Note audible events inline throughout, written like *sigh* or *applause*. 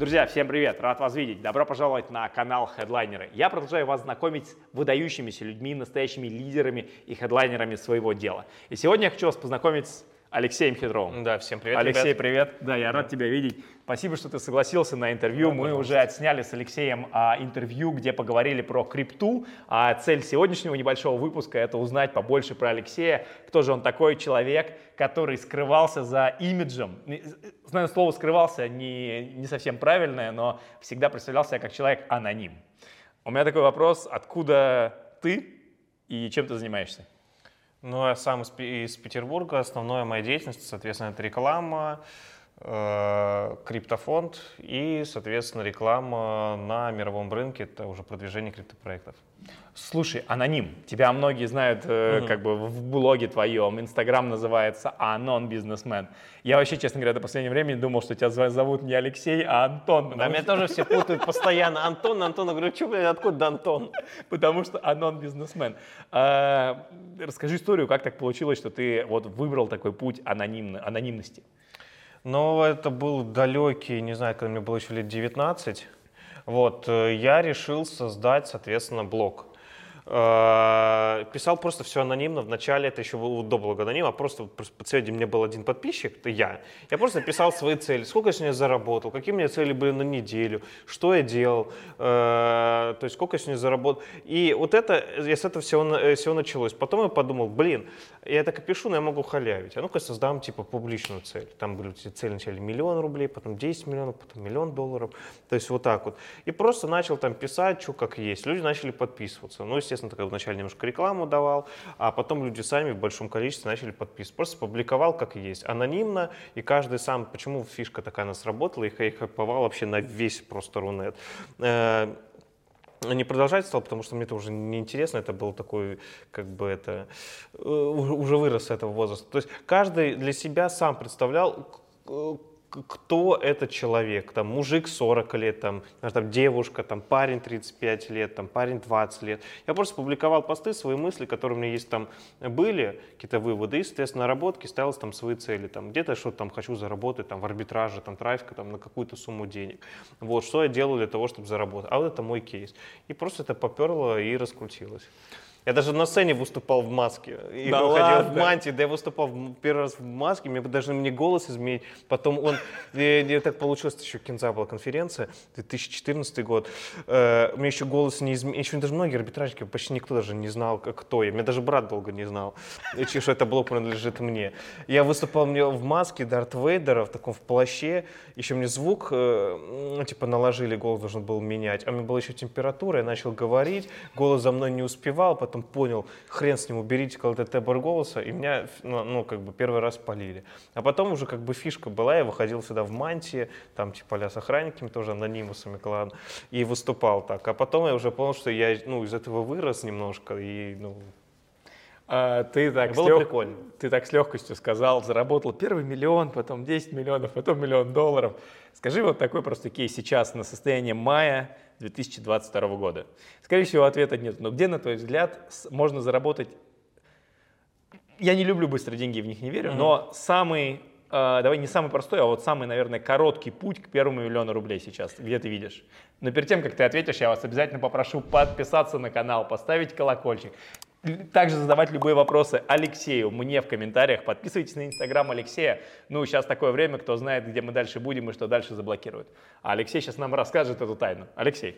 Друзья, всем привет! Рад вас видеть. Добро пожаловать на канал Headlinerы. Я продолжаю вас знакомить с выдающимися людьми, настоящими лидерами и хедлайнерами своего дела. И сегодня я хочу вас познакомить с Алексеем Хитровым. Да, всем привет, Алексей, ребят. привет. Да, я рад тебя видеть. Спасибо, что ты согласился на интервью. Да, Мы пожалуйста. уже отсняли с Алексеем а, интервью, где поговорили про крипту. А цель сегодняшнего небольшого выпуска – это узнать побольше про Алексея. Кто же он такой человек, который скрывался за имиджем. Знаю, слово «скрывался» не, не совсем правильное, но всегда представлял себя как человек аноним. У меня такой вопрос. Откуда ты и чем ты занимаешься? Ну, я сам из, из Петербурга. Основная моя деятельность, соответственно, это реклама, криптофонд и, соответственно, реклама на мировом рынке. Это уже продвижение криптопроектов. Слушай, аноним. Тебя многие знают э, Мгм. как бы в блоге твоем. Инстаграм называется Анон Бизнесмен. Я вообще, честно говоря, до последнего времени думал, что тебя зовут не Алексей, а Антон. Да, Потому, меня что, тоже все путают постоянно. Антон, Антон. Я говорю, что, блядь, откуда Антон? *laughs* потому что Анон Бизнесмен. А, расскажи историю, как так получилось, что ты вот выбрал такой путь анонимно- анонимности. Ну, это был далекий, не знаю, когда мне было еще лет 19. Вот, э, я решил создать, соответственно, блог. Э, Писал просто все анонимно. Вначале это еще было до блога анонима, а просто вот просто по цели мне был один подписчик, это я. Я просто писал свои цели. Сколько я сегодня заработал, какие у меня цели были на неделю, что я делал, э, то есть сколько я сегодня заработал. И вот это, я с этого всего, э, всего началось. Потом я подумал, блин, я так и пишу, но я могу халявить. А ну-ка создам типа публичную цель. Там были цели вначале миллион рублей, потом 10 миллионов, потом миллион долларов. То есть вот так вот. И просто начал там писать, что как есть. Люди начали подписываться. Ну, естественно, так вначале немножко рекламу давал, а потом люди сами в большом количестве начали подписываться. Просто публиковал как есть. Анонимно, и каждый сам, почему фишка такая у нас работала, и хай- хайповал вообще на весь просто Рунет. Э, не продолжать стал, потому что мне это уже неинтересно, это был такой, как бы это, э, уже вырос с этого возраста. То есть каждый для себя сам представлял, кто этот человек, там мужик 40 лет, там, там девушка, там парень 35 лет, там парень 20 лет. Я просто публиковал посты, свои мысли, которые у меня есть там были, какие-то выводы, и, соответственно, наработки, ставил там свои цели, там где-то что-то там хочу заработать, там в арбитраже, там трафика, там на какую-то сумму денег. Вот, что я делал для того, чтобы заработать. А вот это мой кейс. И просто это поперло и раскрутилось. Я даже на сцене выступал в маске. И Да выходил в ладно? мантии, да я выступал в- первый раз в маске, мне даже мне голос изменить. Потом он, и- и так получилось, еще Кинза была конференция, 2014 год. Э, у меня еще голос не изменил, еще даже многие арбитражники, почти никто даже не знал, кто я. Меня даже брат долго не знал, *laughs* что это блок принадлежит мне. Я выступал мне в маске Дарт Вейдера, в таком в плаще, еще мне звук, э, ну, типа наложили, голос должен был менять, а у меня была еще температура, я начал говорить, голос за мной не успевал, потом понял, хрен с ним, уберите какой-то тембр голоса, и меня, ну, ну, как бы первый раз полили. А потом уже как бы фишка была, я выходил сюда в мантии, там типа ля с охранниками, тоже анонимусами клан, и выступал так. А потом я уже понял, что я, ну, из этого вырос немножко, и, ну, А, ты, так Было лег- прикольно. ты так с легкостью сказал, заработал первый миллион, потом 10 миллионов, потом миллион долларов. Скажи вот такой просто кейс сейчас на состояние мая 2022 года. Скорее всего, ответа нет. Но где, на твой взгляд, можно заработать... Я не люблю быстрые деньги, в них не верю, Мгм. но самый, э, давай не самый простой, а вот самый, наверное, короткий путь к первому миллиону рублей сейчас, где ты видишь. Но перед тем, как ты ответишь, я вас обязательно попрошу подписаться на канал, поставить колокольчик. Также задавать любые вопросы Алексею мне в комментариях. Подписывайтесь на инстаграм Алексея. Ну, сейчас такое время, кто знает, где мы дальше будем и что дальше заблокируют. А Алексей сейчас нам расскажет эту тайну. Алексей,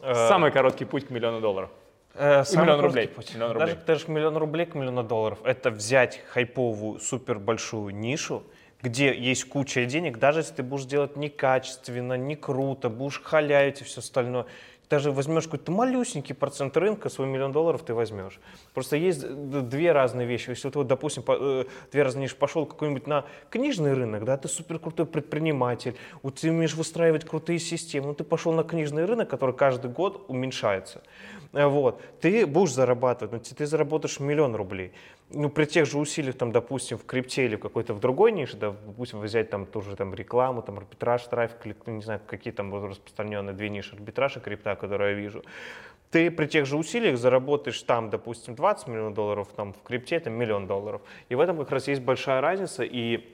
Э, самый короткий путь к миллиону долларов. Э, И самый миллион рублей. путь. Миллион даже, рублей. даже миллион рублей к миллиону долларов. Это взять хайповую, супер большую нишу, где есть куча денег, даже если ты будешь делать некачественно, не круто, будешь халявить и все остальное. Даже возьмешь какой-то малюсенький процент рынка, свой миллион долларов ты возьмешь. Просто есть две разные вещи. Если ты, вот, допустим, по- э, две разные вещи, пошел какой-нибудь на книжный рынок, да, ты супер крутой предприниматель, вот ты умеешь выстраивать крутые системы, но ты пошел на книжный рынок, который каждый год уменьшается. Э, Вот. Ты будешь зарабатывать, но ты, ты заработаешь миллион рублей. Ну, при тех же усилиях, там, допустим, в крипте или в какой-то в другой нише, да, допустим, взять там тоже там рекламу, там арбитраж, трафик, или, ну, не знаю, какие там распространенные две ниши арбитража крипта, которые я вижу. Ты при тех же усилиях заработаешь там, допустим, 20 миллионов долларов, там в крипте это миллион долларов. И в этом как раз есть большая разница, и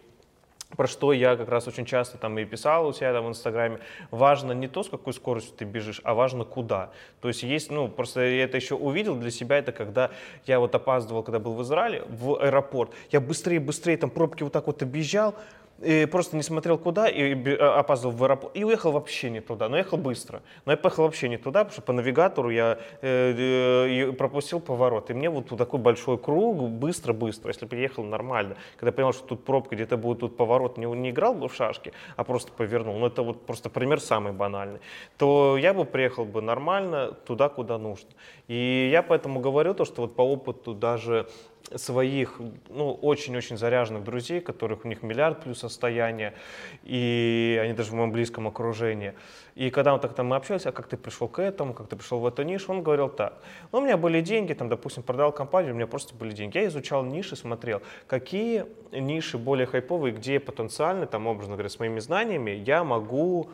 про что я как раз очень часто там и писал у себя там в Инстаграме, важно не то, с какой скоростью ты бежишь, а важно куда. То есть есть, ну, просто я это еще увидел для себя, это когда я вот опаздывал, когда был в Израиле, в аэропорт, я быстрее-быстрее там пробки вот так вот объезжал, и просто не смотрел куда и а, опаздывал в аэропорт. И уехал вообще не туда, но ехал быстро. Но я поехал вообще не туда, потому что по навигатору я э, э, пропустил поворот. И мне вот такой большой круг, быстро-быстро, если бы ехал нормально. Когда я понял, что тут пробка, где-то будет тут поворот, не, не играл бы в шашки, а просто повернул. Ну это вот просто пример самый банальный. То я бы приехал бы нормально туда, куда нужно. И я поэтому говорю то, что вот по опыту даже своих, ну, очень-очень заряженных друзей, которых у них миллиард плюс состояние, и они даже в моем близком окружении. И когда он так там мы общались, а как ты пришел к этому, как ты пришел в эту нишу, он говорил так. Ну, у меня были деньги, там, допустим, продал компанию, у меня просто были деньги. Я изучал ниши, смотрел, какие ниши более хайповые, где потенциально, там, образно говоря, с моими знаниями я могу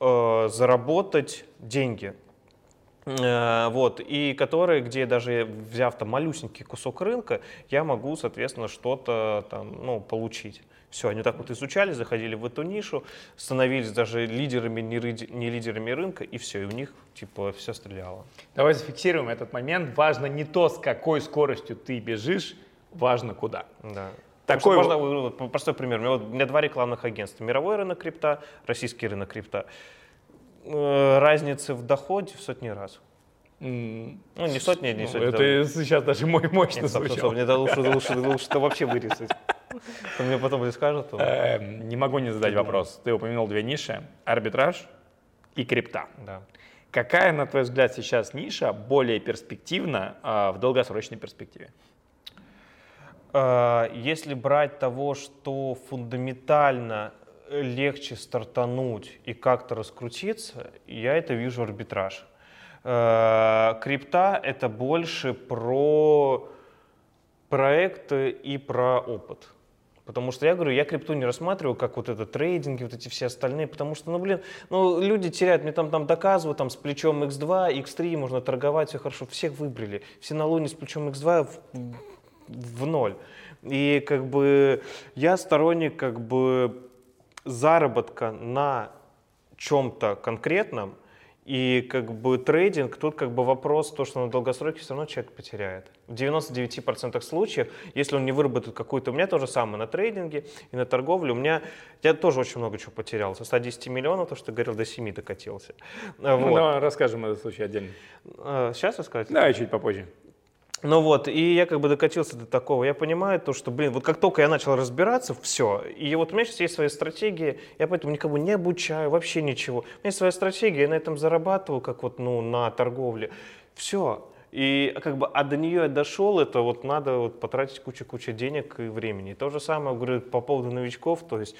э, заработать деньги. Э, вот, и которые, где даже взяв там малюсенький кусок рынка, я могу, соответственно, что-то там, ну, получить. Все, они так вот изучали, заходили в эту нишу, становились даже лидерами, не, не лидерами рынка, и все, и у них типа все стреляло. Давай зафиксируем этот момент. Важно не то, с какой скоростью ты бежишь, важно куда. Да. Такой можно, простой пример. У меня, вот, у меня два рекламных агентства. Мировой рынок крипта, российский рынок крипта. Э, разницы в доходе в сотни раз. Mm. Ну, не сотни, не ну, сотни. Это да. сейчас даже мой мощно Нет, звучал. Стоп, мне это лучше, лучше, лучше это вообще вырезать. Мне потом не скажет. Эм, не могу не задать вопрос. Ты упомянул две ниши. Арбитраж и крипта. Да. Какая, на твой взгляд, сейчас ниша более перспективна а, в долгосрочной перспективе? А, если брать того, что фундаментально легче стартануть и как-то раскрутиться, я это вижу арбитраж. Э, крипта — это больше про проекты и про опыт. Потому что я говорю, я крипту не рассматриваю как вот это трейдинги, вот эти все остальные, потому что, ну, блин, ну, люди теряют, мне там, там доказывают, там, с плечом X2, X3 можно торговать, все хорошо, всех выбрали. Все на луне с плечом X2 в, в ноль. И, как бы, я сторонник, как бы, заработка на чем-то конкретном, и как бы трейдинг, тут как бы вопрос, то, что на долгосроке все равно человек потеряет. В 99% случаев, если он не выработает какую-то... У меня то же самое на трейдинге и на торговле. У меня... Я тоже очень много чего потерял. Со 110 миллионов, то, что ты говорил, до 7 докатился. Ну, вот. Ну, расскажем этот случай отдельно. Сейчас рассказать? Да, чуть попозже. Ну вот, и я как бы докатился до такого. Я понимаю то, что, блин, вот как только я начал разбираться, все. И вот у меня сейчас есть своя стратегия, я поэтому никого не обучаю, вообще ничего. У меня есть своя стратегия, я на этом зарабатываю, как вот, ну, на торговле. Все. И как бы, а до нее я дошел, это вот надо вот потратить кучу-кучу денег и времени. И то же самое, говорю, по поводу новичков, то есть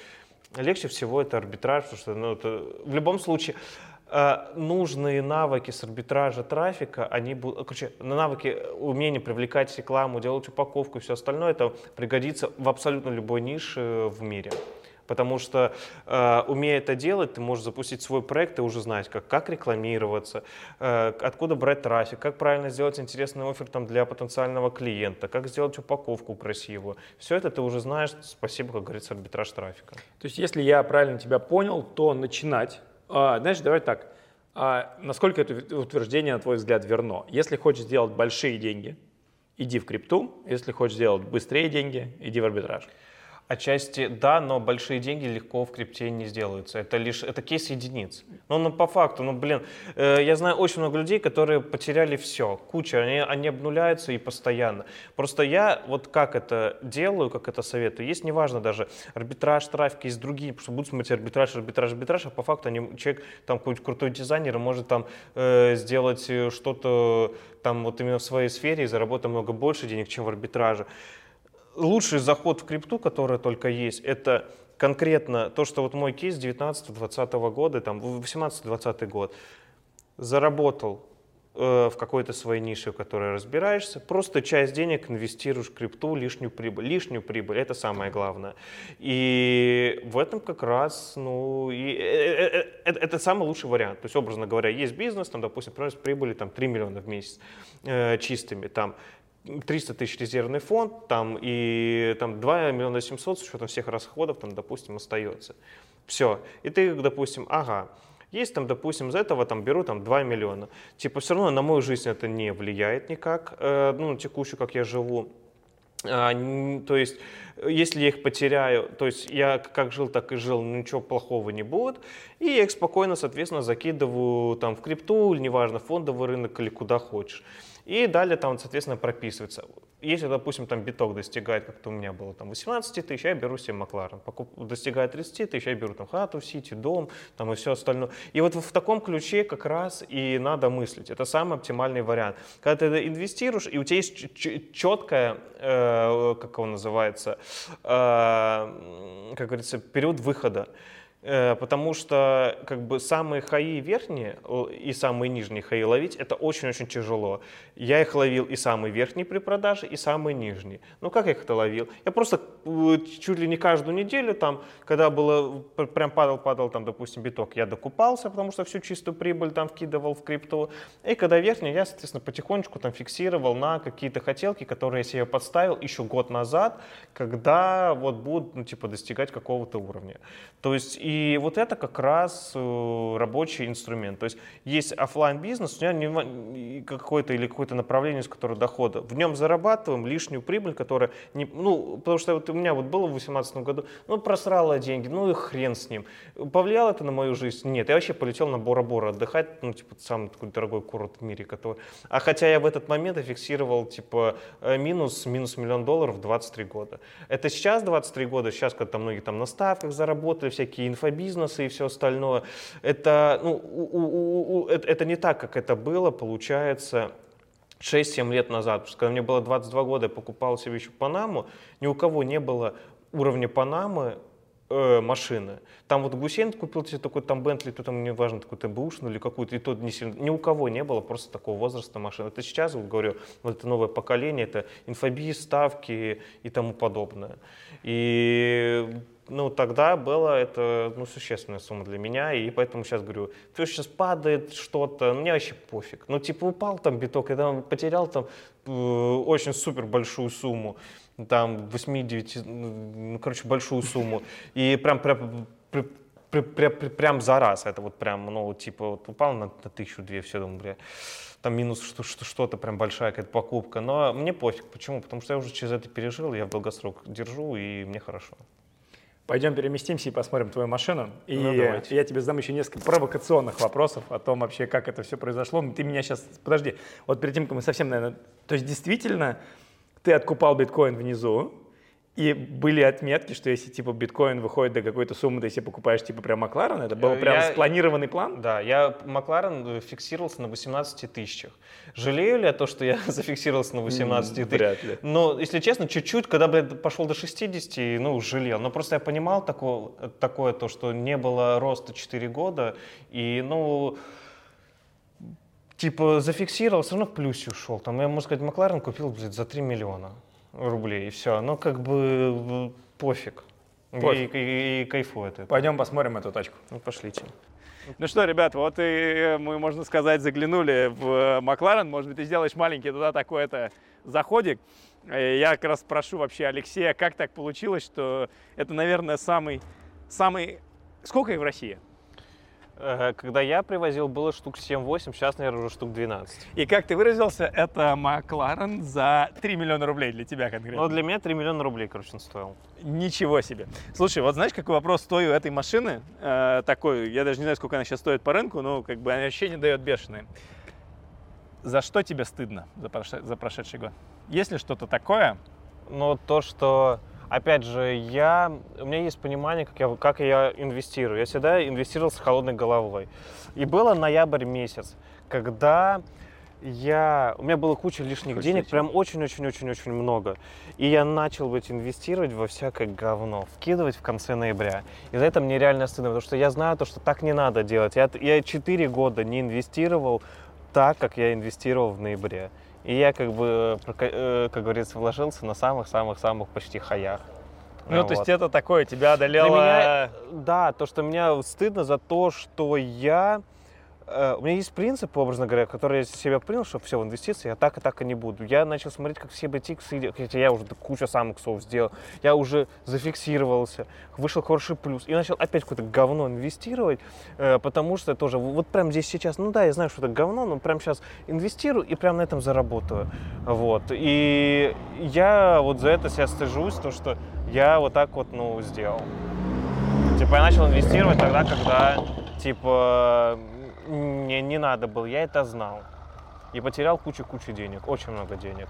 легче всего это арбитраж, потому что, ну, это, в любом случае, нужные навыки с арбитража трафика, они будут, короче, навыки умения привлекать рекламу, делать упаковку и все остальное, это пригодится в абсолютно любой нише в мире. Потому что, э, умея это делать, ты можешь запустить свой проект и уже знать, как, как рекламироваться, э, откуда брать трафик, как правильно сделать интересный офер там, для потенциального клиента, как сделать упаковку красивую. Все это ты уже знаешь, спасибо, как говорится, арбитраж трафика. То есть, если я правильно тебя понял, то начинать а, знаешь, давай так. А насколько это утверждение, на твой взгляд, верно? Если хочешь сделать большие деньги, иди в крипту. Если хочешь сделать быстрее деньги, иди в арбитраж. Отчасти да, но большие деньги легко в крипте не сделаются. Это лишь это кейс единиц. Но ну, по факту, ну блин, э, я знаю очень много людей, которые потеряли все, куча, они, они обнуляются и постоянно. Просто я вот как это делаю, как это советую, есть неважно даже арбитраж, трафик, есть другие, потому что будут смотреть арбитраж, арбитраж, арбитраж, а по факту они, человек, там какой-нибудь крутой дизайнер может там э, сделать э, что-то там вот именно в своей сфере и заработать много больше денег, чем в арбитраже лучший заход в крипту, который только есть, это конкретно то, что вот мой кейс 19-20 года, там 18-20 год, заработал э, в какой-то своей нише, в которой разбираешься, просто часть денег инвестируешь в крипту, лишнюю прибыль. Лишнюю прибыль, это самое главное. И в этом как раз, ну, и, э, э, э, это самый лучший вариант. То есть, образно говоря, есть бизнес, там, допустим, приносит прибыли там, 3 миллиона в месяц э, чистыми, там, 300 тысяч резервный фонд, там, и там 2 миллиона 700 с учетом всех расходов, там, допустим, остается. Все. И ты, допустим, ага, есть там, допустим, из этого там беру там 2 миллиона. Типа все равно на мою жизнь это не влияет никак, э, ну, текущую, как я живу. А, то есть, если я их потеряю, то есть я как жил, так и жил, ничего плохого не будет. И я их спокойно, соответственно, закидываю там в крипту, или неважно, фондовый рынок или куда хочешь. И далее там, соответственно, прописывается. Если, допустим, там биток достигает, как-то у меня было, там 18 тысяч, я беру себе Макларен. Достигает 30 тысяч, я беру там хату, сити, дом, там и все остальное. И вот в таком ключе как раз и надо мыслить. Это самый оптимальный вариант. Когда ты инвестируешь, и у тебя есть четкая, э, как он называется, э, как говорится, период выхода. Э, потому что как бы самые хаи верхние и самые нижние хаи ловить это очень-очень тяжело. Я их ловил и самые верхние при продаже, и самые нижние. Ну как я их это ловил? Я просто э, чуть ли не каждую неделю там, когда было прям падал-падал там, допустим, биток, я докупался, потому что всю чистую прибыль там вкидывал в крипту. И когда верхний, я, соответственно, потихонечку там фиксировал на какие-то хотелки, которые я себе подставил еще год назад, когда вот будут, ну, типа, достигать какого-то уровня. То есть и вот это как раз э, рабочий инструмент. То есть есть офлайн бизнес, у меня какое-то или какое-то направление, с которого дохода. В нем зарабатываем лишнюю прибыль, которая не, ну, потому что вот у меня вот было в 2018 году, ну, просрала деньги, ну и хрен с ним. Повлияло это на мою жизнь? Нет, я вообще полетел на Бора-Бора отдыхать, ну, типа, самый такой дорогой курорт в мире, который... А хотя я в этот момент фиксировал, типа, э, минус, минус миллион долларов 23 года. Это сейчас 23 года, сейчас, когда там многие там на ставках заработали, всякие инфобизнесы и все остальное. Это, ну, у, у, у, это, это не так, как это было, получается, 6-7 лет назад. Когда мне было 22 года, я покупал себе еще Панаму, ни у кого не было уровня Панамы э, машины. Там вот Гусейн купил себе такой там Бентли, то там неважно, какой-то бэушный или какую-то, и тот не сильно, ни у кого не было просто такого возраста машины. Это сейчас, вот говорю, вот это новое поколение, это инфобиз, ставки и тому подобное. И ну, тогда было это ну, существенная сумма для меня, и поэтому сейчас говорю, все сейчас падает что-то, мне вообще пофиг. Ну, типа, упал там биток, я там потерял там э, очень супер большую сумму, там 8-9, ну, короче, большую сумму, и прям, прям, прям, прям, прям за раз, это вот прям, ну, типа, вот упал на, на тысячу две, все, думаю, бля, там минус что, что, что-то прям большая какая-то покупка, но мне пофиг, почему? Потому что я уже через это пережил, я в долгосрок держу, и мне хорошо. Пойдем переместимся и посмотрим твою машину. И ну, я тебе задам еще несколько провокационных вопросов о том вообще, как это все произошло. Ты меня сейчас... Подожди, вот перед тем, как мы совсем, наверное... То есть действительно ты откупал биткоин внизу, и были отметки, что если типа биткоин выходит до какой-то суммы, ты себе покупаешь типа прям Макларен, это был прям я, спланированный план? Да, я Макларен э, фиксировался на 18 тысячах. Жалею ли я то, что я *laughs* зафиксировался на 18 тысяч? Вряд ли. Но, если честно, чуть-чуть, когда бы я пошел до 60, ну, жалел. Но просто я понимал такое, такое то, что не было роста 4 года, и, ну, типа зафиксировал, все равно в плюсе ушел. Там, я, можно сказать, Макларен купил, блядь, за 3 миллиона рублей, и все. Ну, как бы пофиг. пофиг. И, и, и кайфую от этого. Пойдем посмотрим эту тачку. Ну, пошлите. Ну что, ребят, вот и мы, можно сказать, заглянули в Макларен. Может быть, ты сделаешь маленький туда такой-то заходик. Я как раз прошу вообще Алексея, как так получилось, что это, наверное, самый, самый... Сколько их в России? Когда я привозил, было штук 7-8, сейчас, наверное, уже штук 12. И как ты выразился, это Макларен за 3 миллиона рублей для тебя конкретно? Ну, для меня 3 миллиона рублей, короче, он стоил. Ничего себе. Слушай, вот знаешь, какой вопрос стою этой машины? Э, такой, я даже не знаю, сколько она сейчас стоит по рынку, но как бы ощущение дает бешеное. За что тебе стыдно за, прош... за прошедший год? Есть ли что-то такое? Ну, то, что опять же, я, у меня есть понимание, как я, как я инвестирую. Я всегда инвестировал с холодной головой. И было ноябрь месяц, когда я, у меня было куча лишних Хоть денег, прям очень-очень-очень-очень много. И я начал быть инвестировать во всякое говно, вкидывать в конце ноября. И за это мне реально стыдно, потому что я знаю то, что так не надо делать. Я, я 4 года не инвестировал так, как я инвестировал в ноябре. И я как бы, э, как говорится, вложился на самых-самых-самых почти хаях. Ну, вот. то есть это такое, тебя одолело... Меня, да, то, что меня стыдно за то, что я э, у меня есть принцип, образно говоря, который я себя принял, что все, в инвестиции я так и так и не буду. Я начал смотреть, как все бутики, хотя я уже кучу сам иксов сделал, я уже зафиксировался, вышел хороший плюс, и начал опять какое-то говно инвестировать, э, потому что тоже вот прям здесь сейчас, ну да, я знаю, что это говно, но прям сейчас инвестирую и прям на этом заработаю. Вот. И я вот за это себя стыжусь, то, что я вот так вот, ну, сделал. Типа я начал инвестировать тогда, когда, типа, не, не надо было, я это знал. И потерял кучу-кучу денег, очень много денег.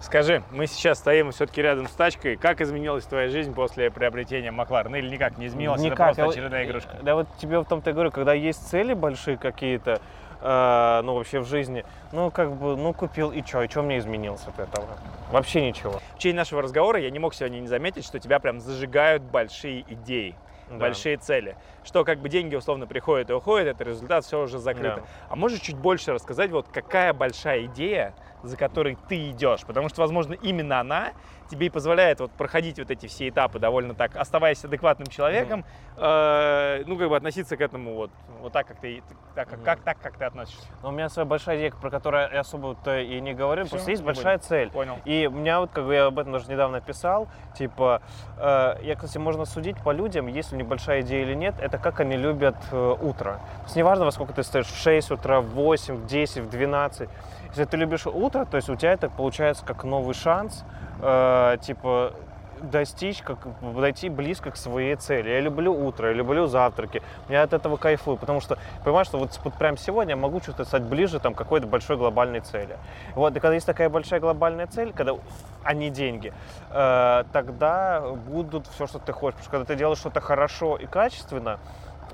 Скажи, мы сейчас стоим все-таки рядом с тачкой. Как изменилась твоя жизнь после приобретения Макларена? Или никак не изменилась? Никак. Это просто Я очередная игрушка. Да вот тебе в том-то и говорю, когда есть цели большие какие-то, э, ну вообще в жизни, ну как бы, ну купил и что, и что мне изменилось от этого? Вообще ничего. В течение нашего разговора я не мог сегодня не заметить, что тебя прям зажигают большие идеи. Да. большие цели. Что как бы деньги условно приходят и уходят, это результат, все уже закрыто. Да. А можешь чуть больше рассказать, вот какая большая идея, за которой ты идешь? Потому что, возможно, именно она тебе и позволяет вот проходить вот эти все этапы довольно так, оставаясь адекватным человеком, э, ну, как бы относиться к этому вот, вот так, как ты, так, как, как, так, как ты относишься. Но у меня своя большая идея, про которую я особо-то и не говорю, Всё, просто есть не большая будем. цель. Понял. И у меня вот, как бы я об этом даже недавно писал, типа, э, я, кстати, можно судить по людям, есть у них большая идея или нет, это как они любят э, утро. То есть неважно, во сколько ты стоишь, в 6 утра, в 8, в 10, в 12. Если ты любишь утро, то есть у тебя это получается как новый шанс, э, типа, достичь, как подойти близко к своей цели. Я люблю утро, я люблю завтраки. Я от этого кайфую, потому что понимаю, что вот, вот прямо сегодня я могу что-то стать ближе там, какой-то большой глобальной цели. Вот, и когда есть такая большая глобальная цель, когда а не деньги, э, тогда будут все, что ты хочешь. Потому что когда ты делаешь что-то хорошо и качественно,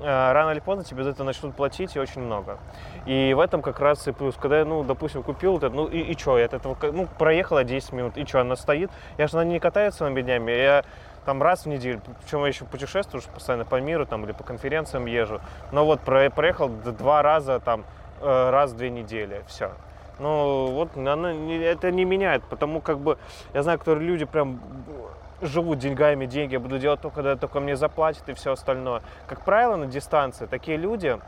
рано или поздно тебе за это начнут платить и очень много. И в этом как раз и плюс. Когда я, ну, допустим, купил вот это, ну и, и что, я от этого, ну, проехала 10 минут, и что, она стоит, я же на ней не катаюсь целыми днями, я там раз в неделю, причем я еще путешествую уже постоянно по миру там или по конференциям езжу, но вот про- проехал два раза там, э, раз в две недели, все. Ну, вот она это не меняет, потому как бы, я знаю, которые люди прям живут деньгами, деньги буду делать только, когда только мне заплатят и все остальное. Как правило, на дистанции такие люди,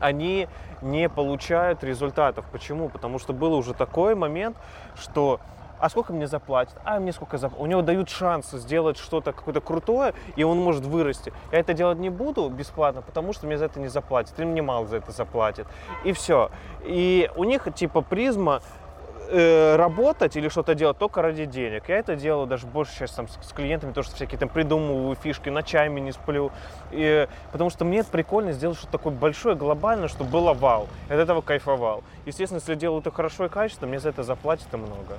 они не получают результатов. Почему? Потому что был уже такой момент, что а сколько мне заплатят? А мне сколько заплатят? У него дают шанс сделать что-то какое-то крутое, и он может вырасти. Я это делать не буду бесплатно, потому что мне за это не заплатят. Или мне мало за это заплатят. И все. И у них типа призма э, работать или что-то делать только ради денег. Я это делаю даже больше сейчас там, с, с клиентами, то, что всякие там придумываю фишки, ночами не сплю. И, потому что мне это прикольно сделать что-то такое большое, глобальное, чтобы было вау. Я от этого кайфовал. Естественно, если делаю это хорошо и качественно, мне за это заплатят и много.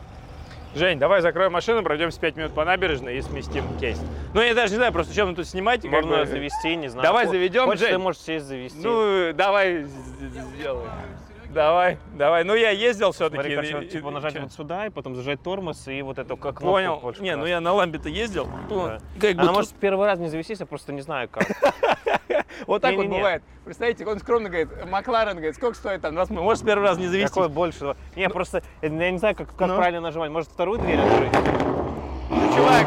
Жень, давай закроем машину, пройдемся 5 минут по набережной и сместим кейс. Ну, я даже не знаю, просто чем мы тут снимать. Можно бы- завести, не знаю. Давай заведем, Хочешь, Жень? ты можешь сесть завести. Ну, давай сделай. Давай, давай. Ну, я ездил все-таки. Смотри, короче, типа нажать вот сюда и потом зажать тормоз и вот эту как Понял. больше Не, ну я на ламбе-то ездил. Ну, Да. Как бы Она может первый раз не завестись, я просто не знаю как. *laughs* вот так вот бывает. Представляете, он скромно говорит, Макларен, говорит, сколько стоит там? Раз мы- Может, первый раз не завести. Какой больше? Не, просто я не знаю, как, как Ну. правильно нажимать. Может, вторую дверь открыть? Чувак,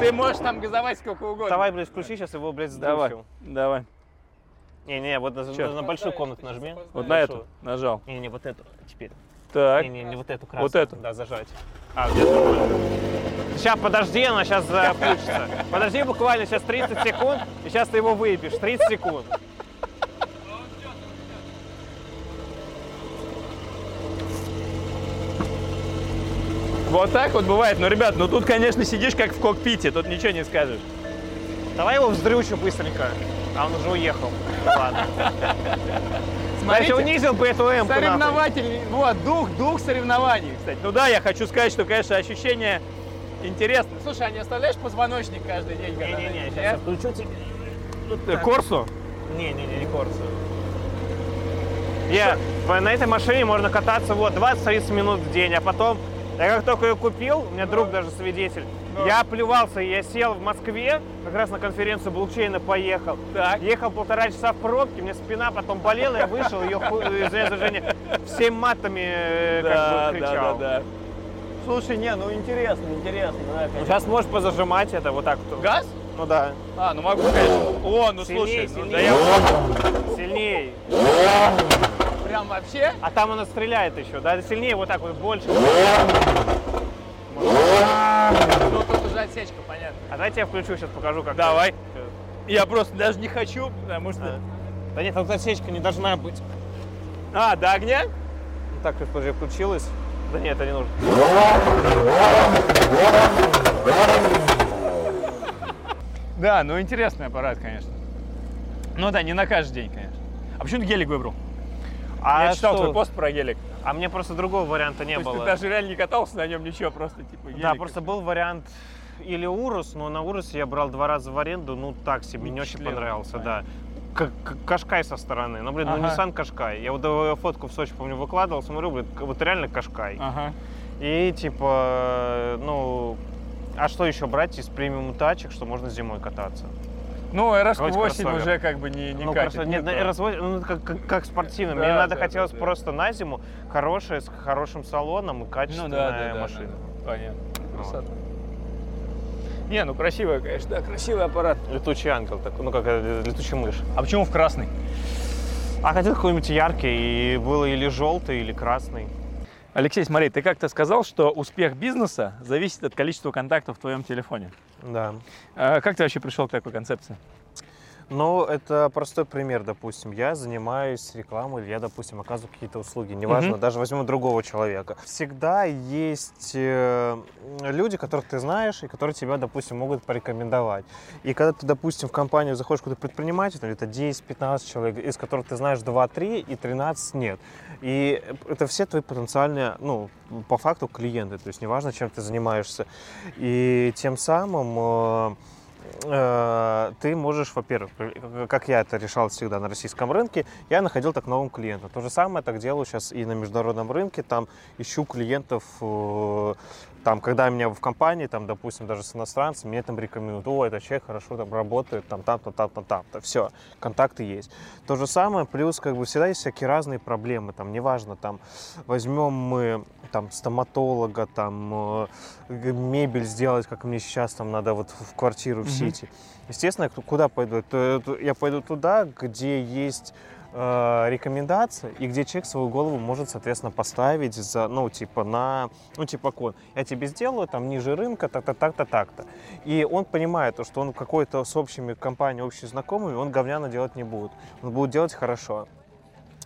ты можешь там газовать сколько угодно. Давай, блядь, включи, сейчас его, блядь, Давай, сдушил. давай. Не-не, вот на, Чё? на большую комнату нажми. Вот на эту нажал. Не-не, вот эту теперь. Так. Не-не, не вот эту красную. Вот эту? Да, зажать. А, где. Сейчас, подожди, она сейчас включится. Подожди буквально сейчас 30 секунд, и сейчас ты его выпьешь. 30 секунд. Вот так вот бывает. Ну, ребят, ну тут, конечно, сидишь как в кокпите, тут ничего не скажешь. Давай его вздрючу быстренько. А он уже уехал. Ладно. *laughs* Смотрите, унизил бы эту М. Соревнователь, вот, дух, дух соревнований, кстати. Ну да, я хочу сказать, что, конечно, ощущение интересное. Слушай, а не оставляешь позвоночник каждый день? Не-не-не, сейчас я включу тебе. Э, Корсу? Не-не-не, не Корсу. Я, на этой машине можно кататься вот 20-30 минут в день, а потом, я как только ее купил, у меня друг даже свидетель, я плевался, я сел в Москве, как раз на конференцию блокчейна поехал. Так. Ехал полтора часа в пробке, мне спина потом болела, я вышел, ее, ху- извиняюсь за выражение, всем матами э, как бы кричал. да. Слушай, не, ну интересно, интересно. Да, Ну, Сейчас можешь позажимать это вот так. вот. Газ? Ну да. А, ну могу, конечно. О, ну Сильнее, слушай, ну, сильнее. да я Сильней. Прям вообще? А там она стреляет еще, да, сильнее вот так вот, больше. Ну, уже отсечка, понятно. А дайте я включу, сейчас покажу, как. Давай. Я просто даже не хочу, потому что... А. Да нет, тут отсечка не должна быть. А, до огня? Ну, Так, сейчас подожди, включилась. Да нет, это не нужно. Да, ну интересный аппарат, конечно. Ну да, не на каждый день, конечно. А почему ты гелик выбрал? А Я читал что? твой пост про гелик. А мне просто другого варианта не То есть было. ты даже реально не катался на нем ничего, просто типа гелик. Да, просто был вариант или Урус, но на Урусе я брал два раза в аренду, ну так себе, Не не очень понравился, да. понятно. Как Кашкай со стороны. Ну, блин, ну Ага. Nissan Кашкай. Я вот э, фотку в Сочи, помню, выкладывал, смотрю, блин, к- вот реально Кашкай. Ага. И типа, ну, а что еще брать из премиум тачек, что можно зимой кататься? Ну, RS8 кроссовер. уже как бы не, не ну, катит. Нет, на то. R8, ну, как, как, как спортивно. Мне Да, надо да, хотелось да, да. просто на зиму хорошее, с хорошим салоном и Ну качественная да, да, да, машина. да. Понятно. Вот. Не, ну красивая, конечно, да, красивый аппарат. Летучий ангел такой, ну как э, летучая мышь. А почему в красный? А хотел какой-нибудь яркий, и было или желтый, или красный. Алексей, смотри, ты как-то сказал, что успех бизнеса зависит от количества контактов в твоем телефоне. Да. А как ты вообще пришел к такой концепции? Ну, это простой пример, допустим. Я занимаюсь рекламой, или я, допустим, оказываю какие-то услуги, неважно, Мгм. даже возьмем другого человека. Всегда есть э, люди, которых ты знаешь, и которые тебя, допустим, могут порекомендовать. И когда ты, допустим, в компанию заходишь куда-то предприниматель, это 10-15 человек, из которых ты знаешь 2-3 и 13 нет. И это все твои потенциальные, ну, по факту клиенты, то есть неважно, чем ты занимаешься. И тем самым э, ты можешь, во-первых, э, как я это решал всегда на российском рынке, я находил так новым клиентам. То же самое так делаю сейчас и на международном рынке, там ищу клиентов, э, там, когда меня в компании, там, допустим, даже с иностранцами, мне там рекомендуют, о, этот человек хорошо там работает, там, там-то, там-то, там-то, все, контакты есть. То же самое, плюс, как бы, всегда есть всякие разные проблемы, там, неважно, там, возьмем мы, там, стоматолога, там, э, мебель сделать, как мне сейчас, там, надо вот в квартиру в Мгм. Сити. Естественно, куда пойду? То Я пойду туда, где есть э, и где человек свою голову может, соответственно, поставить за, ну, типа, на, ну, типа, код. Я тебе сделаю, там, ниже рынка, так-то, так-то, так-то. И он понимает, то, что он какой-то с общими компаниями, общими знакомыми, он говняно делать не будет. Он будет делать хорошо.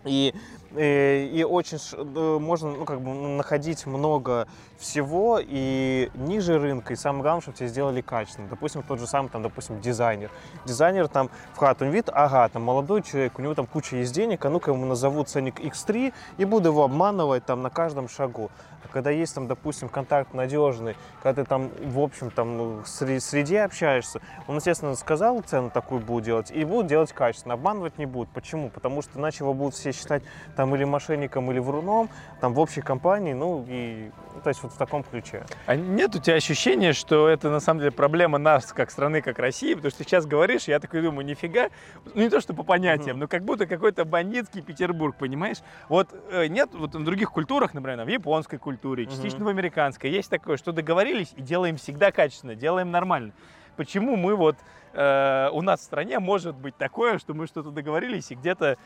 И, и очень э, можно ну, как бы, находить много всего и ниже рынка, и самое главное, чтобы тебе сделали качественно. Допустим, тот же самый, там, допустим, дизайнер. Дизайнер там в хату видит, ага, там молодой человек, у него там куча есть денег, а ну-ка ему назову ценник X3 и буду его обманывать там на каждом шагу. А когда есть там, допустим, контакт надежный, когда ты там, в общем, там ну, сре- среде общаешься, он, естественно, сказал цену такую будет делать, и будут делать качественно. Обманывать не будут. Почему? Потому что иначе его будут все считать там или мошенником, или вруном, там в общей компании, ну и, ну, то есть вот в таком ключе. А нет у тебя ощущения, что это на самом деле проблема нас, как страны, как России? Потому что ты сейчас говоришь, я такой думаю, нифига, ну не то что по понятиям, Мгм. но как будто какой-то бандитский Петербург, понимаешь? Вот э, нет, вот в других культурах, например, в японской культуре, частично в американской, есть такое, что договорились и делаем всегда качественно, делаем нормально. Почему мы вот, э, у нас в стране может быть такое, что мы что-то договорились и где-то,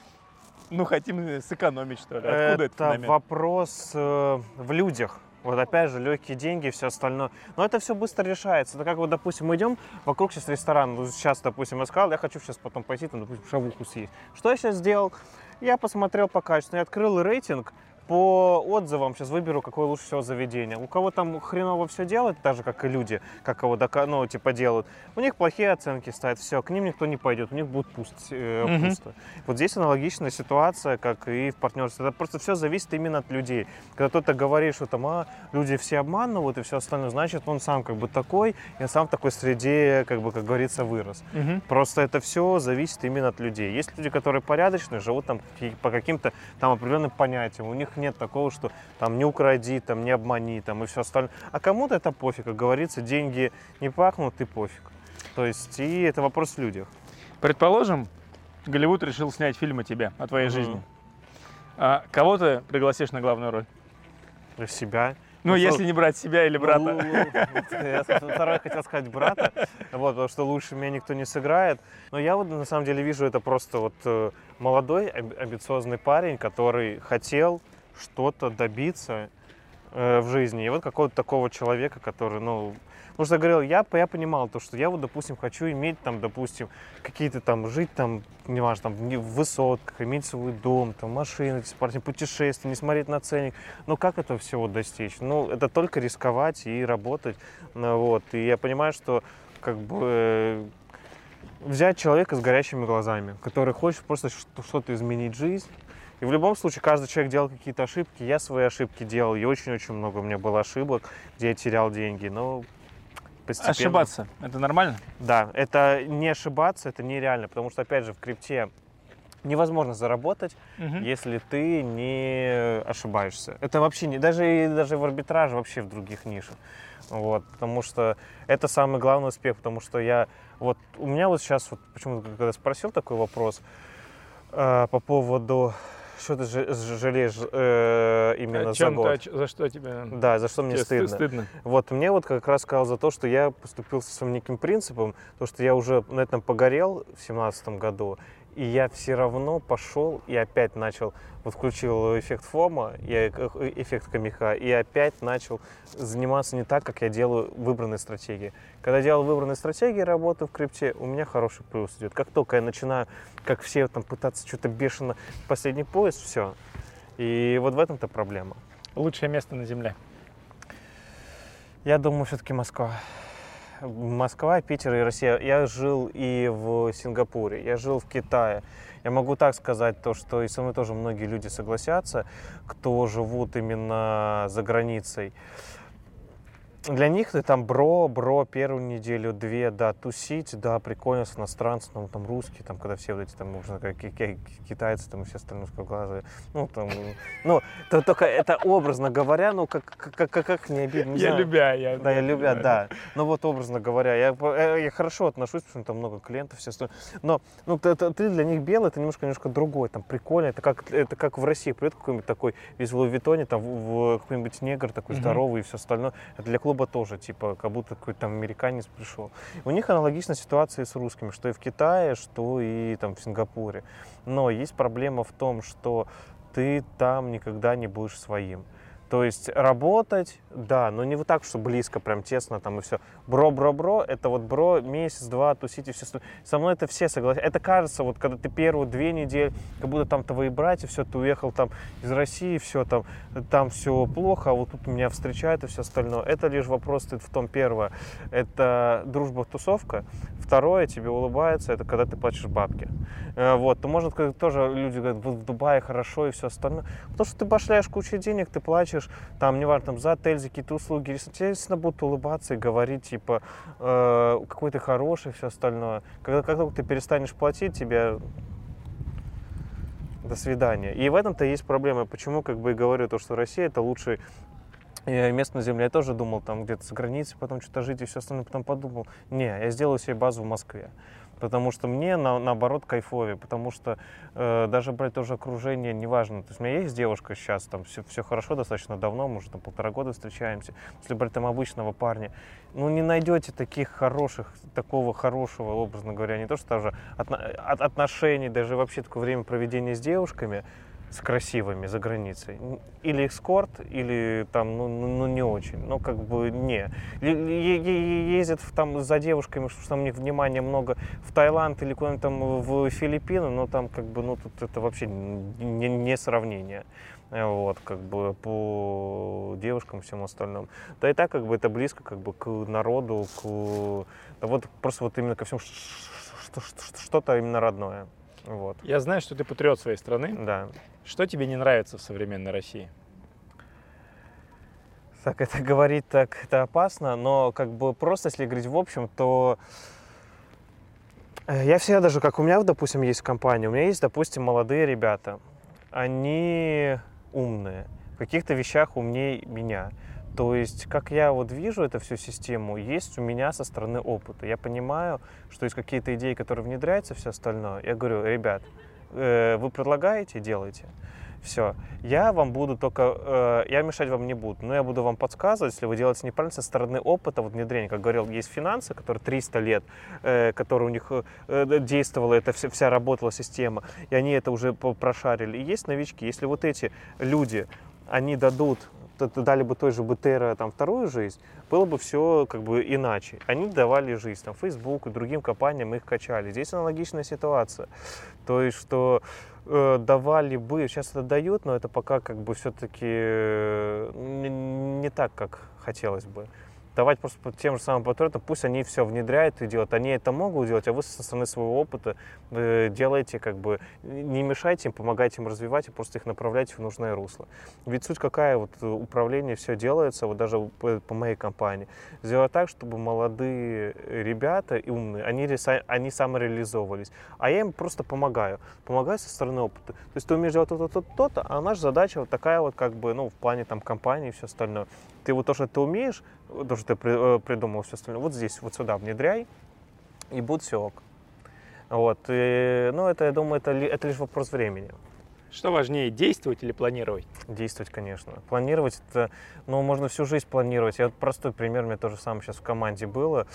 ну, хотим сэкономить, что ли? Откуда это, это вопрос э, в людях. Вот опять же, легкие деньги, все остальное. Но это все быстро решается. Это как вот, допустим, мы идем вокруг сейчас ресторана. Ну, сейчас, допустим, я сказал, я хочу сейчас потом пойти, там, допустим, шавуху съесть. Что я сейчас сделал? Я посмотрел по качеству, я открыл рейтинг по отзывам, сейчас выберу, какое лучше всего заведение. У кого там хреново все делает, так же, как и люди, как дока- ну, типа делают, у них плохие оценки ставят, все, к ним никто не пойдет, у них будет пуст, э, Мгм. пусто. Вот здесь аналогичная ситуация, как и в партнерстве. Это просто все зависит именно от людей. Когда кто-то говорит, что там, а, люди все обманывают и все остальное, значит, он сам как бы такой, и сам в такой среде, как бы, как говорится, вырос. Мгм. Просто это все зависит именно от людей. Есть люди, которые порядочные, живут там по каким-то там определенным понятиям. У них нет такого, что там не укради, там не обмани, там и все остальное. А кому-то это пофиг, как говорится, деньги не пахнут и пофиг. То есть и это вопрос в людях. Предположим, Голливуд решил снять фильм о тебе, о твоей Мгм. жизни. А кого ты пригласишь на главную роль? Себя. Ну, Ну, если что- не брать себя или брата. Ну, Я второй хотел сказать брата, вот, потому что лучше меня никто не сыграет. Но я вот на самом деле вижу это просто вот э, молодой, амби- амбициозный парень, который хотел что-то добиться э, в жизни. И вот какого-то такого человека, который, ну, потому что я говорил, я, я понимал то, что я вот, допустим, хочу иметь там, допустим, какие-то там, жить там, неважно, там, в не- высотках, иметь свой дом, там, машины, путешествия, не смотреть на ценник. Ну, как этого всего достичь? Ну, это только рисковать и работать. Ну, вот. И я понимаю, что как бы э, взять человека с горящими глазами, который хочет просто что- что-то изменить жизнь. И в любом случае каждый человек делал какие-то ошибки. Я свои ошибки делал, и очень-очень много у меня было ошибок, где я терял деньги. Но постепенно... Ошибаться, это нормально? Да, это не ошибаться, это нереально, потому что, опять же, в крипте невозможно заработать, Мгм. если ты не ошибаешься. Это вообще не, даже, даже в арбитраже, вообще в других нишах. Вот, потому что это самый главный успех, потому что я, вот у меня вот сейчас, вот, почему когда спросил такой вопрос э, по поводу, что ты жалеешь э, именно О за ты, год? о ч- за что тебе Да, за что мне стыдно. стыдно? Вот мне вот как раз сказал за то, что я поступил со своим неким принципом, то, что я уже на этом погорел в семнадцатом году, и я все равно пошел и опять начал, вот включил эффект ФОМа, и э, э, эффект Камиха, и опять начал заниматься не так, как я делаю выбранные стратегии. Когда я делал выбранные стратегии работы в крипте, у меня хороший плюс идет. Как только я начинаю, как все там пытаться что-то бешено, последний поезд, все. И вот в этом-то проблема. Лучшее место на земле. Я думаю, все-таки Москва. Москва, Питер и Россия. Я жил и в Сингапуре, я жил в Китае. Я могу так сказать, то, что и со мной тоже многие люди согласятся, кто живут именно за границей. Для них ты там бро, бро, первую неделю, две, да, тусить, да, прикольно с иностранцем, ну, там, русские, там, когда все вот эти, там, можно ки- китайцы, там, и все остальные узкоглазые, ну, там, ну, то- только это образно говоря, ну, как, как, как, как не обидно, не Я знаю. любя, я. Да, я любя, да. Ну вот образно говоря, я, я хорошо отношусь, потому что там много клиентов, все остальное. Но ну, ты, ты- для них белый, это немножко, немножко другой, там прикольно. Это как, это как в России придет какой-нибудь такой в Луи там в, в какой-нибудь негр такой здоровый и все остальное. Это для клуба тоже, типа, как будто какой-то там американец пришел. У них аналогичная ситуация с русскими, что и в Китае, что и там в Сингапуре. Но есть проблема в том, что ты там никогда не будешь своим. То есть работать, да, но не вот так, что близко, прям тесно там и все. Бро-бро-бро, это вот бро, месяц-два тусить и все. Со мной это все согласятся. Это кажется, вот когда ты первые две недели, как будто там твои братья, все, ты уехал там из России, все там, там все плохо, а вот тут меня встречают и все остальное. Это лишь вопрос стоит в том, первое, это дружба-тусовка. Второе, тебе улыбается, это когда ты платишь бабки. Э, Вот, то как тоже люди говорят, вот в Дубае хорошо и все остальное. Потому что ты башляешь кучу денег, ты платишь, там, неважно, там, за отель, за какие-то услуги. Естественно, будут улыбаться и говорить, типа, э, какой ты хороший и все остальное. Когда как только ты перестанешь платить, тебе до свидания. И в этом-то есть проблема. Почему, как бы и говорю, то, что Россия это лучший э, место на земле. Я тоже думал там где-то за границей, потом что-то жить и все остальное. Потом подумал, не, я сделаю себе базу в Москве. Потому что мне, на, наоборот, кайфовее. Потому что э, даже брать тоже окружение, неважно. То есть у меня есть девушка сейчас, там все, все хорошо достаточно давно, мы уже там полтора года встречаемся. Если брать там обычного парня, ну не найдете таких хороших, такого хорошего, образно говоря, не то что даже отно- от- отношений, даже вообще такое время проведения с девушками, с красивыми за границей. Или эскорт, или там, ну, ну, ну, не очень. Ну, как бы не. Ездят там за девушками, что там у них внимания много в Таиланд или куда-нибудь там в Филиппины, но там как бы, ну, тут это вообще не, не сравнение. Вот, как бы по девушкам и всему остальному. Да и так, как бы это близко как бы к народу, к... Да вот просто вот именно ко всему, что-то именно родное. Вот, Я знаю, что ты патриот своей страны. да. Что тебе не нравится в современной России? Так, это *laughs* говорить так, это опасно, но как бы просто, если говорить в общем, то э, я всегда даже, как у меня, допустим, есть компания, у меня есть, допустим, молодые ребята, они умные, в каких-то вещах умнее меня. То есть, как я вот вижу эту всю систему, есть у меня со стороны опыта. Я понимаю, что есть какие-то идеи, которые внедряются, все остальное. Я говорю, ребят, э, вы предлагаете, делайте. Все. Я вам буду только, э, я мешать вам не буду, но я буду вам подсказывать, если вы делаете неправильно со стороны опыта вот внедрения. Как говорил, есть финансы, которые 300 лет, э, которые у них э, действовала, эта вся, вся работала система, и они это уже прошарили. И есть новички. Если вот эти люди, они дадут дали бы той же БТР там вторую жизнь, было бы все как бы иначе. Они давали жизнь, там, Facebook и другим компаниям их качали. Здесь аналогичная ситуация. То есть, что э, давали бы, сейчас это дают, но это пока как бы все-таки э, не, не так, как хотелось бы давать просто тем же самым патриотам, пусть они все внедряют и делают. Они это могут делать, а вы со стороны своего опыта э, делаете, как бы, не мешайте им, помогайте им развивать и просто их направляйте в нужное русло. Ведь суть какая, вот управление все делается, вот даже по, по моей компании, сделать так, чтобы молодые ребята и умные, они, они самореализовывались. А я им просто помогаю. Помогаю со стороны опыта. То есть ты умеешь делать то-то, то-то, а наша задача вот такая вот, как бы, ну, в плане там компании и все остальное ты вот то, что ты умеешь, то, что ты э, придумал все остальное, вот здесь, вот сюда внедряй, и будет все ок. Вот. И, ну, это, я думаю, это, это лишь вопрос времени. Что важнее, действовать или планировать? Действовать, конечно. Планировать это, ну, можно всю жизнь планировать. Я вот простой пример, у меня тоже самое сейчас в команде было,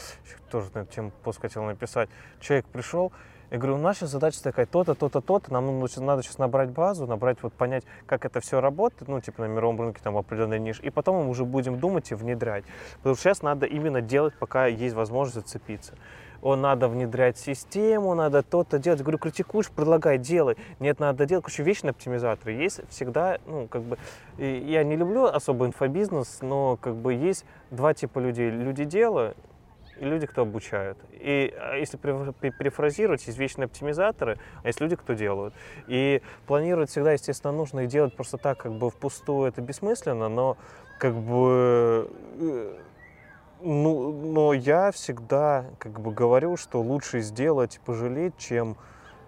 тоже на эту тему пост хотел написать. Человек пришел, я говорю, у нас сейчас задача такая, то-то, то-то, то-то, нам надо сейчас набрать базу, набрать, вот понять, как это все работает, ну, типа на мировом рынке там определенный ниш, и потом мы уже будем думать и внедрять. Потому что сейчас надо именно делать, пока есть возможность зацепиться. О, надо внедрять систему, надо то-то делать. Я говорю, критикуешь, предлагай, делай. Нет, надо делать. Короче, вечные оптимизаторы есть всегда, ну, как бы, я не люблю особо инфобизнес, но, как бы, есть два типа людей. Люди дела и люди, кто обучают. И а, если перефразировать, есть вечные оптимизаторы, а есть люди, кто делают. И планировать всегда, естественно, нужно и делать просто так, как бы впустую, это бессмысленно, но как бы э, ну, но я всегда как бы говорю, что лучше сделать, пожалеть, чем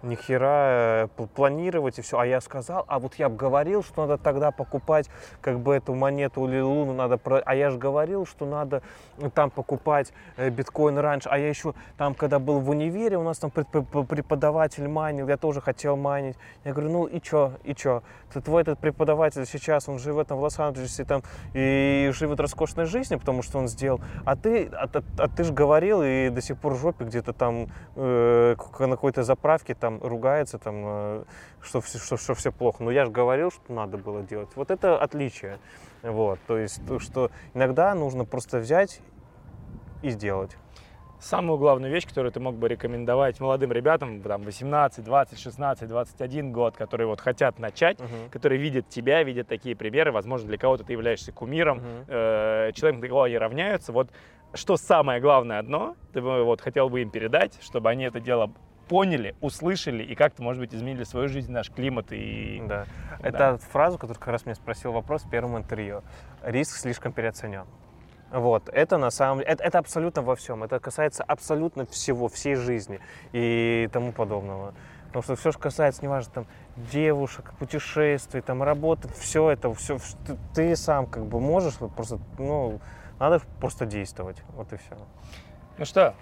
ни хера э, планировать и все. А я сказал, а вот я бы говорил, что надо тогда покупать как бы эту монету или луну надо, про... а я же говорил, что надо э, там покупать э, биткоин раньше, а я еще там, когда был в универе, у нас там преподаватель майнил, я тоже хотел майнить. Я говорю, ну и чё, и чё? Ты, твой этот преподаватель сейчас, он живет там в Лос-Анджелесе там и живет роскошной жизнью, потому что он сделал, а ты, а, а, а ты же говорил и до сих пор в жопе где-то там э, на какой-то заправке там там ругается, там, э, что, что, что все плохо. Но я же говорил, что надо было делать. Вот это отличие. Вот, то есть, что иногда нужно просто взять и сделать. Самую главную вещь, которую ты мог бы рекомендовать молодым ребятам, там, 18, 20, 16, 21 год, которые вот хотят начать, uh-huh. которые видят тебя, видят такие примеры, возможно, для кого-то ты являешься кумиром, uh-huh. э, человеком, для кого они равняются, вот что самое главное одно, ты бы вот хотел бы им передать, чтобы они это дело поняли, услышали и как-то, может быть, изменили свою жизнь, наш климат и... Да. да. Это фраза, которую как раз мне спросил вопрос в первом интервью. Риск слишком переоценен. Вот, это на самом деле, это, это абсолютно во всем, это касается абсолютно всего, всей жизни и тому подобного. Потому что все, что касается, неважно, там, девушек, путешествий, там, работы, все это, все, ты, ты сам как бы можешь, вот просто, ну, надо просто действовать, вот и все. Ну что,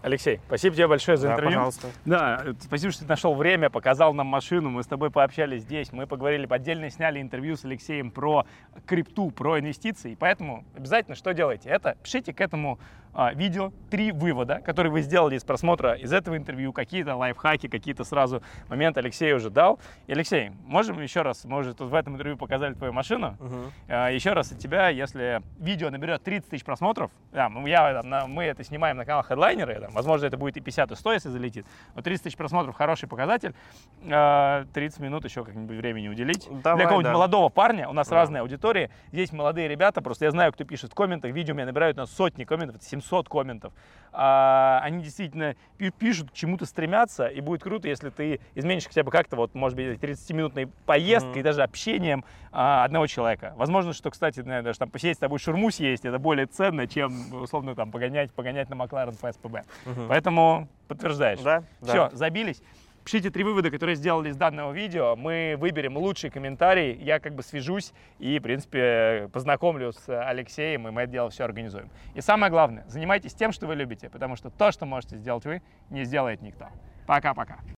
Алексей, спасибо тебе большое за да, интервью. пожалуйста. Да, спасибо, что ты нашел время, показал нам машину, мы с тобой пообщались здесь, мы поговорили, отдельно сняли интервью с Алексеем про крипту, про инвестиции, поэтому обязательно что делайте? Это пишите к этому а, видео, три вывода, которые вы сделали из просмотра из этого интервью, какие-то лайфхаки, какие-то сразу моменты Алексей уже дал. И, Алексей, можем еще раз, мы уже тут в этом интервью показали твою машину, uh-huh. а, еще раз от тебя, если видео наберет 30 тысяч просмотров, да, я, мы это снимаем на канал Headliner, там, возможно, это будет и 50, и 100, если залетит, но 30 тысяч просмотров хороший показатель, 30 а, минут еще как-нибудь времени уделить. Давай, Для какого-нибудь да. молодого парня, у нас да. разные аудитории, здесь молодые ребята, просто я знаю, кто пишет в комментах, видео у меня набирают на сотни комментов, 700 комментов. А, они действительно пишут, к чему-то стремятся, и будет круто, если ты изменишь хотя бы как-то, вот, может быть, 30-минутной поездкой, mm-hmm. и даже общением а, одного человека. Возможно, что, кстати, наверное, даже там посидеть с тобой шурму съесть, это более ценно, чем, условно, там, погонять, погонять на Макларен по СПБ. Mm-hmm. Поэтому подтверждаешь. Да, Все, да. забились. Пишите три вывода, которые сделали из данного видео. Мы выберем лучший комментарий. Я как бы свяжусь и, в принципе, познакомлю с Алексеем, и мы это дело все организуем. И самое главное, занимайтесь тем, что вы любите, потому что то, что можете сделать вы, не сделает никто. Пока-пока.